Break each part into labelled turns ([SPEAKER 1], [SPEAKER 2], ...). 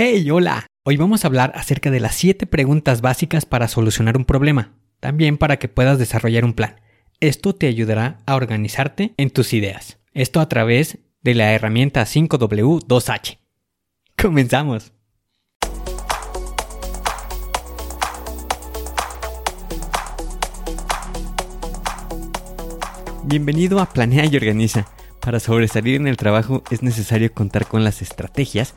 [SPEAKER 1] Hey, hola. Hoy vamos a hablar acerca de las 7 preguntas básicas para solucionar un problema, también para que puedas desarrollar un plan. Esto te ayudará a organizarte en tus ideas. Esto a través de la herramienta 5W2H. Comenzamos. Bienvenido a Planea y Organiza. Para sobresalir en el trabajo es necesario contar con las estrategias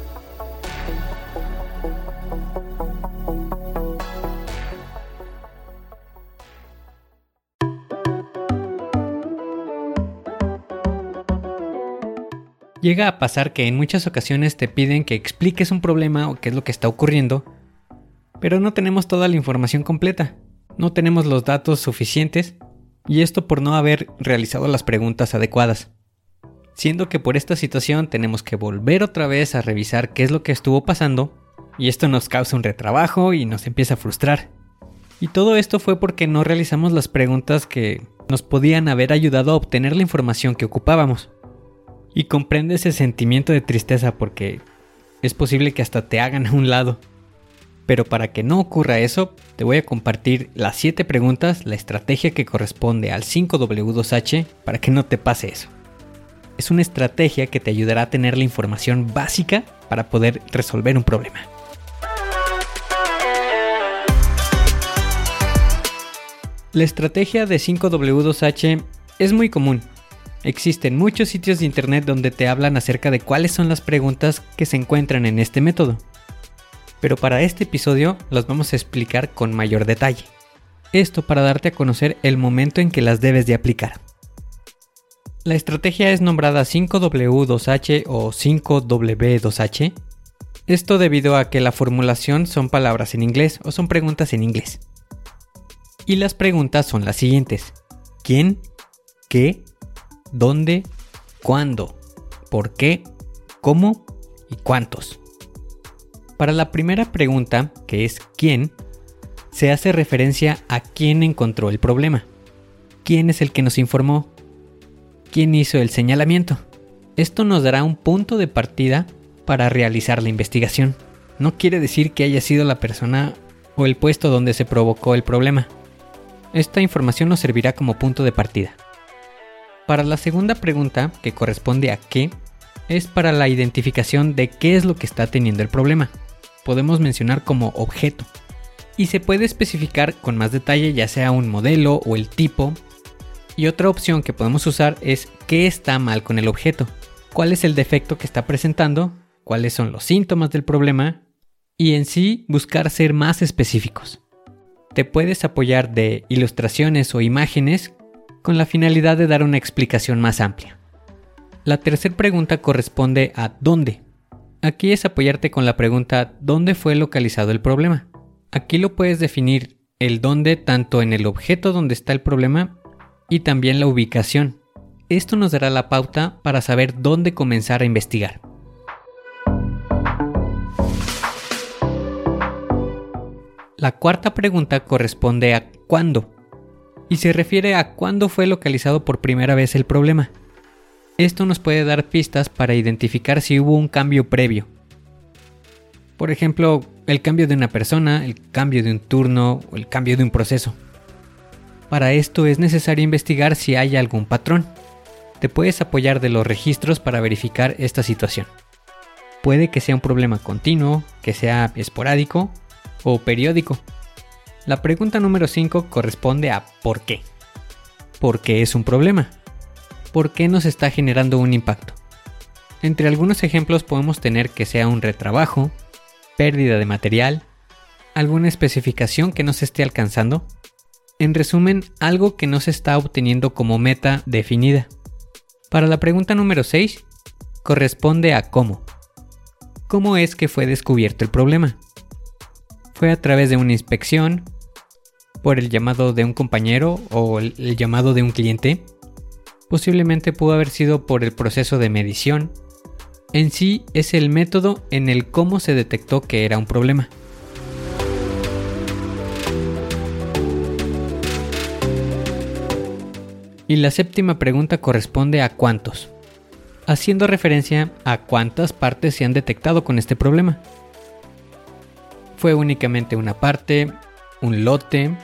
[SPEAKER 1] Llega a pasar que en muchas ocasiones te piden que expliques un problema o qué es lo que está ocurriendo, pero no tenemos toda la información completa, no tenemos los datos suficientes y esto por no haber realizado las preguntas adecuadas. Siendo que por esta situación tenemos que volver otra vez a revisar qué es lo que estuvo pasando y esto nos causa un retrabajo y nos empieza a frustrar. Y todo esto fue porque no realizamos las preguntas que nos podían haber ayudado a obtener la información que ocupábamos. Y comprende ese sentimiento de tristeza porque es posible que hasta te hagan a un lado. Pero para que no ocurra eso, te voy a compartir las 7 preguntas, la estrategia que corresponde al 5W2H para que no te pase eso. Es una estrategia que te ayudará a tener la información básica para poder resolver un problema. La estrategia de 5W2H es muy común Existen muchos sitios de internet donde te hablan acerca de cuáles son las preguntas que se encuentran en este método. Pero para este episodio las vamos a explicar con mayor detalle. Esto para darte a conocer el momento en que las debes de aplicar. La estrategia es nombrada 5W2H o 5W2H. Esto debido a que la formulación son palabras en inglés o son preguntas en inglés. Y las preguntas son las siguientes. ¿Quién? ¿Qué? Dónde, cuándo, por qué, cómo y cuántos. Para la primera pregunta, que es ¿quién?, se hace referencia a quién encontró el problema. ¿Quién es el que nos informó? ¿Quién hizo el señalamiento? Esto nos dará un punto de partida para realizar la investigación. No quiere decir que haya sido la persona o el puesto donde se provocó el problema. Esta información nos servirá como punto de partida. Para la segunda pregunta, que corresponde a qué, es para la identificación de qué es lo que está teniendo el problema. Podemos mencionar como objeto. Y se puede especificar con más detalle ya sea un modelo o el tipo. Y otra opción que podemos usar es qué está mal con el objeto. Cuál es el defecto que está presentando, cuáles son los síntomas del problema y en sí buscar ser más específicos. Te puedes apoyar de ilustraciones o imágenes con la finalidad de dar una explicación más amplia. La tercera pregunta corresponde a ¿dónde? Aquí es apoyarte con la pregunta ¿dónde fue localizado el problema? Aquí lo puedes definir el dónde tanto en el objeto donde está el problema y también la ubicación. Esto nos dará la pauta para saber dónde comenzar a investigar. La cuarta pregunta corresponde a ¿cuándo? Y se refiere a cuándo fue localizado por primera vez el problema. Esto nos puede dar pistas para identificar si hubo un cambio previo. Por ejemplo, el cambio de una persona, el cambio de un turno o el cambio de un proceso. Para esto es necesario investigar si hay algún patrón. Te puedes apoyar de los registros para verificar esta situación. Puede que sea un problema continuo, que sea esporádico o periódico. La pregunta número 5 corresponde a ¿por qué? ¿Por qué es un problema? por qué nos está generando un impacto. Entre algunos ejemplos podemos tener que sea un retrabajo, pérdida de material, alguna especificación que no se esté alcanzando, en resumen, algo que no se está obteniendo como meta definida. Para la pregunta número 6, corresponde a cómo. ¿Cómo es que fue descubierto el problema? ¿Fue a través de una inspección? ¿Por el llamado de un compañero o el, llamado de un cliente? Posiblemente pudo haber sido por el proceso de medición. En sí es el método en el cómo se detectó que era un problema. Y la séptima pregunta corresponde a cuántos, haciendo referencia a cuántas partes se han detectado con este problema. ¿Fue únicamente una parte? ¿Un lote?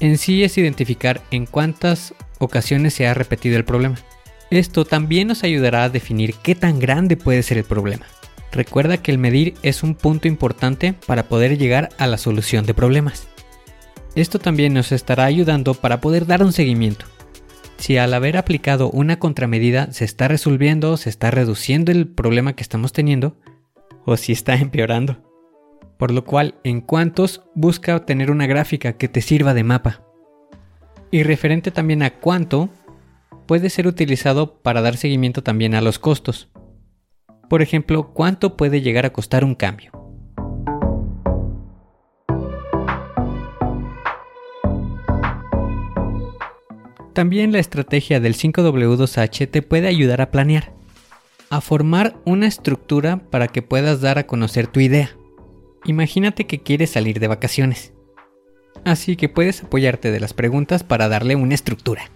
[SPEAKER 1] En sí es identificar en cuántas ocasiones se ha repetido el problema. Esto también nos ayudará a definir qué tan grande puede ser el problema. Recuerda que el medir es un punto importante para poder llegar a la solución de problemas. Esto también nos estará ayudando para poder dar un seguimiento si al haber aplicado una contramedida se está resolviendo, se está reduciendo el problema que estamos teniendo, o si está empeorando. Por lo cual, en cuantos, busca obtener una gráfica que te sirva de mapa. Y referente también a cuánto, puede ser utilizado para dar seguimiento también a los costos. Por ejemplo, cuánto puede llegar a costar un cambio. También la estrategia del 5W2H te puede ayudar a planear, a formar una estructura para que puedas dar a conocer tu idea. Imagínate que quieres salir de vacaciones. Así que puedes apoyarte de las preguntas para darle una estructura.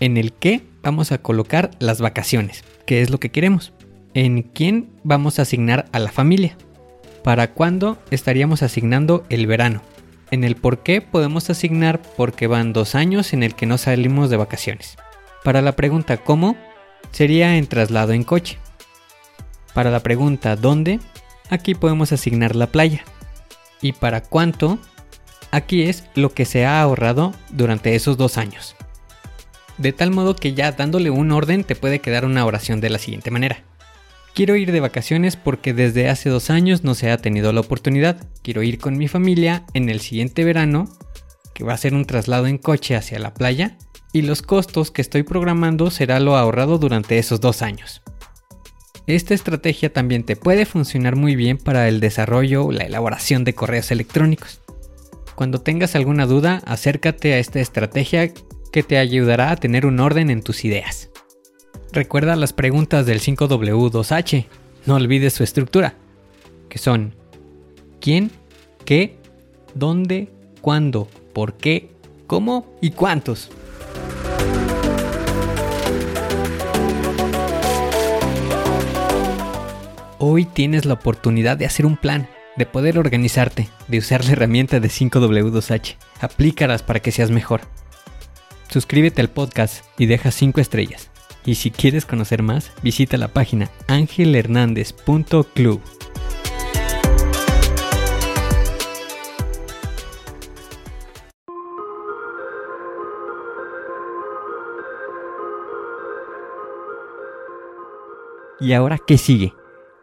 [SPEAKER 1] En el qué vamos a colocar las vacaciones, qué es lo que queremos. En quién vamos a asignar a la familia. Para cuándo estaríamos asignando el verano en el por qué podemos asignar porque van dos años en el que no salimos de vacaciones. Para la pregunta cómo, sería en traslado en coche. Para la pregunta dónde, aquí podemos asignar la playa. Y para cuánto, aquí es lo que se ha ahorrado durante esos dos años. De tal modo que ya dándole un orden te puede quedar una oración de la siguiente manera. Quiero ir de vacaciones porque desde hace dos años no se ha tenido la oportunidad. Quiero ir con mi familia en el siguiente verano, que va a ser un traslado en coche hacia la playa, y los costos que estoy programando será lo ahorrado durante esos dos años. Esta estrategia también te puede funcionar muy bien para el desarrollo o la elaboración de correos electrónicos. Cuando tengas alguna duda, acércate a esta estrategia que te ayudará a tener un orden en tus ideas. Recuerda las preguntas del 5W2H, no olvides su estructura, que son quién, qué, dónde, cuándo, por qué, cómo y cuántos. Hoy tienes la oportunidad de hacer un plan, de poder organizarte, de usar la herramienta de 5W2H. Aplícalas para que seas mejor. Suscríbete al podcast y deja 5 estrellas. Y si quieres conocer más, visita la página angelhernandez.club. ¿Y ahora qué sigue?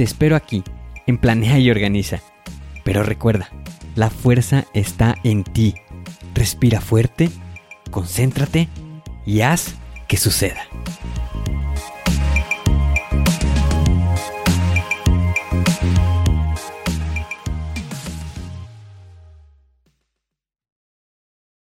[SPEAKER 1] Te espero aquí, en Planea y Organiza. Pero recuerda, la fuerza está en ti. Respira fuerte, concéntrate y haz que suceda.